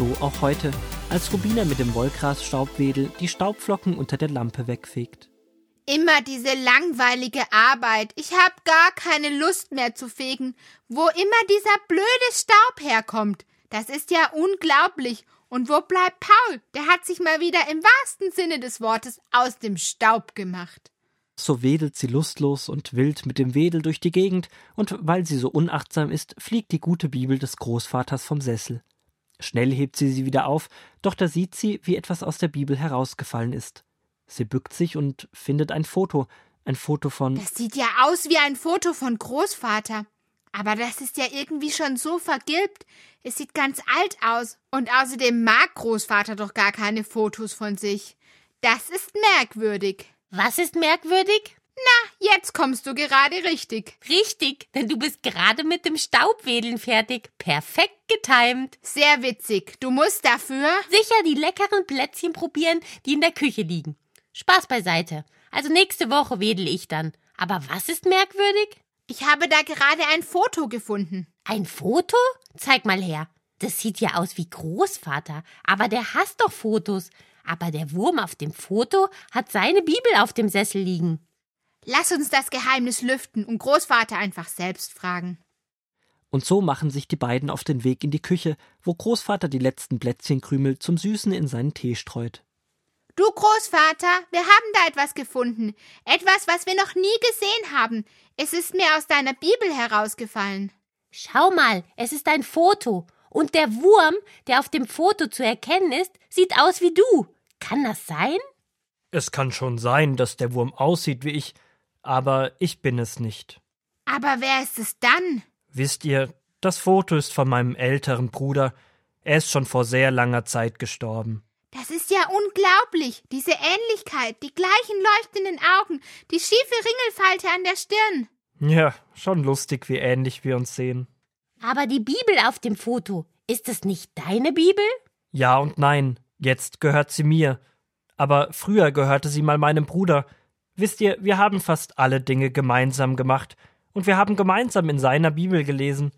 So auch heute, als Rubina mit dem Wollgrasstaubwedel die Staubflocken unter der Lampe wegfegt. Immer diese langweilige Arbeit. Ich hab gar keine Lust mehr zu fegen, wo immer dieser blöde Staub herkommt. Das ist ja unglaublich. Und wo bleibt Paul? Der hat sich mal wieder im wahrsten Sinne des Wortes aus dem Staub gemacht. So wedelt sie lustlos und wild mit dem Wedel durch die Gegend, und weil sie so unachtsam ist, fliegt die gute Bibel des Großvaters vom Sessel. Schnell hebt sie sie wieder auf, doch da sieht sie, wie etwas aus der Bibel herausgefallen ist. Sie bückt sich und findet ein Foto, ein Foto von. Das sieht ja aus wie ein Foto von Großvater. Aber das ist ja irgendwie schon so vergilbt. Es sieht ganz alt aus. Und außerdem mag Großvater doch gar keine Fotos von sich. Das ist merkwürdig. Was ist merkwürdig? Na, jetzt kommst du gerade richtig. Richtig, denn du bist gerade mit dem Staubwedeln fertig. Perfekt getimt. Sehr witzig. Du musst dafür sicher die leckeren Plätzchen probieren, die in der Küche liegen. Spaß beiseite. Also nächste Woche wedel ich dann. Aber was ist merkwürdig? Ich habe da gerade ein Foto gefunden. Ein Foto? Zeig mal her. Das sieht ja aus wie Großvater, aber der hasst doch Fotos. Aber der Wurm auf dem Foto hat seine Bibel auf dem Sessel liegen. Lass uns das Geheimnis lüften und Großvater einfach selbst fragen. Und so machen sich die beiden auf den Weg in die Küche, wo Großvater die letzten Plätzchenkrümel zum Süßen in seinen Tee streut. Du Großvater, wir haben da etwas gefunden. Etwas, was wir noch nie gesehen haben. Es ist mir aus deiner Bibel herausgefallen. Schau mal, es ist ein Foto. Und der Wurm, der auf dem Foto zu erkennen ist, sieht aus wie du. Kann das sein? Es kann schon sein, dass der Wurm aussieht wie ich, aber ich bin es nicht. Aber wer ist es dann? Wisst ihr, das Foto ist von meinem älteren Bruder. Er ist schon vor sehr langer Zeit gestorben. Das ist ja unglaublich. Diese Ähnlichkeit, die gleichen leuchtenden Augen, die schiefe Ringelfalte an der Stirn. Ja, schon lustig, wie ähnlich wir uns sehen. Aber die Bibel auf dem Foto, ist es nicht deine Bibel? Ja und nein. Jetzt gehört sie mir. Aber früher gehörte sie mal meinem Bruder. Wisst ihr, wir haben fast alle Dinge gemeinsam gemacht. Und wir haben gemeinsam in seiner Bibel gelesen.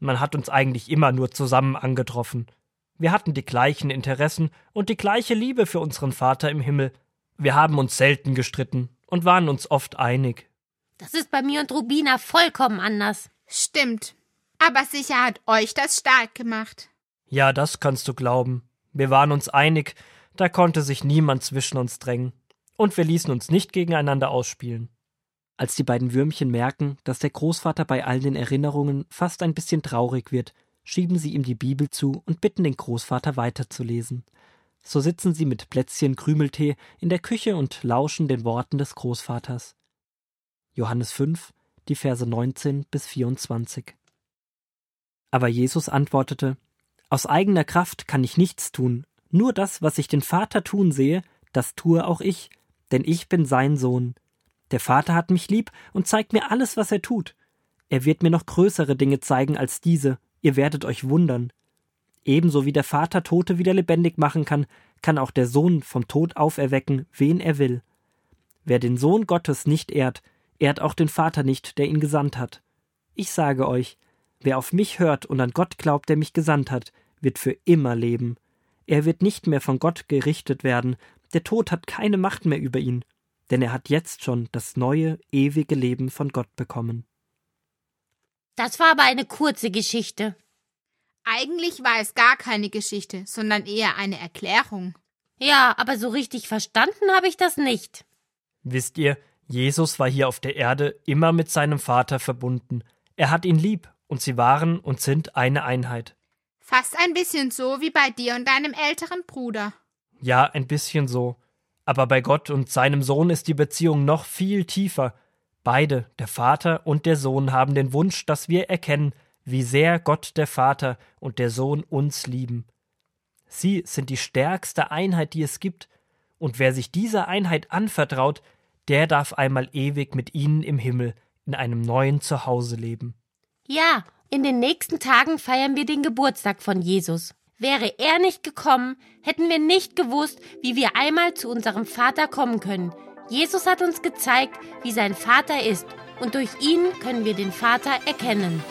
Man hat uns eigentlich immer nur zusammen angetroffen. Wir hatten die gleichen Interessen und die gleiche Liebe für unseren Vater im Himmel. Wir haben uns selten gestritten und waren uns oft einig. Das ist bei mir und Rubina vollkommen anders. Stimmt. Aber sicher hat euch das stark gemacht. Ja, das kannst du glauben. Wir waren uns einig, da konnte sich niemand zwischen uns drängen. Und wir ließen uns nicht gegeneinander ausspielen. Als die beiden Würmchen merken, dass der Großvater bei all den Erinnerungen fast ein bisschen traurig wird, schieben sie ihm die Bibel zu und bitten den Großvater weiterzulesen. So sitzen sie mit Plätzchen Krümeltee in der Küche und lauschen den Worten des Großvaters. Johannes 5, die Verse 19 bis 24. Aber Jesus antwortete, Aus eigener Kraft kann ich nichts tun, nur das, was ich den Vater tun sehe, das tue auch ich, denn ich bin sein Sohn. Der Vater hat mich lieb und zeigt mir alles, was er tut. Er wird mir noch größere Dinge zeigen als diese, Ihr werdet euch wundern. Ebenso wie der Vater Tote wieder lebendig machen kann, kann auch der Sohn vom Tod auferwecken, wen er will. Wer den Sohn Gottes nicht ehrt, ehrt auch den Vater nicht, der ihn gesandt hat. Ich sage euch, wer auf mich hört und an Gott glaubt, der mich gesandt hat, wird für immer leben. Er wird nicht mehr von Gott gerichtet werden, der Tod hat keine Macht mehr über ihn, denn er hat jetzt schon das neue, ewige Leben von Gott bekommen. Das war aber eine kurze Geschichte. Eigentlich war es gar keine Geschichte, sondern eher eine Erklärung. Ja, aber so richtig verstanden habe ich das nicht. Wisst ihr, Jesus war hier auf der Erde immer mit seinem Vater verbunden. Er hat ihn lieb, und sie waren und sind eine Einheit. Fast ein bisschen so wie bei dir und deinem älteren Bruder. Ja, ein bisschen so. Aber bei Gott und seinem Sohn ist die Beziehung noch viel tiefer. Beide, der Vater und der Sohn, haben den Wunsch, dass wir erkennen, wie sehr Gott der Vater und der Sohn uns lieben. Sie sind die stärkste Einheit, die es gibt, und wer sich dieser Einheit anvertraut, der darf einmal ewig mit ihnen im Himmel in einem neuen Zuhause leben. Ja, in den nächsten Tagen feiern wir den Geburtstag von Jesus. Wäre er nicht gekommen, hätten wir nicht gewusst, wie wir einmal zu unserem Vater kommen können. Jesus hat uns gezeigt, wie sein Vater ist, und durch ihn können wir den Vater erkennen.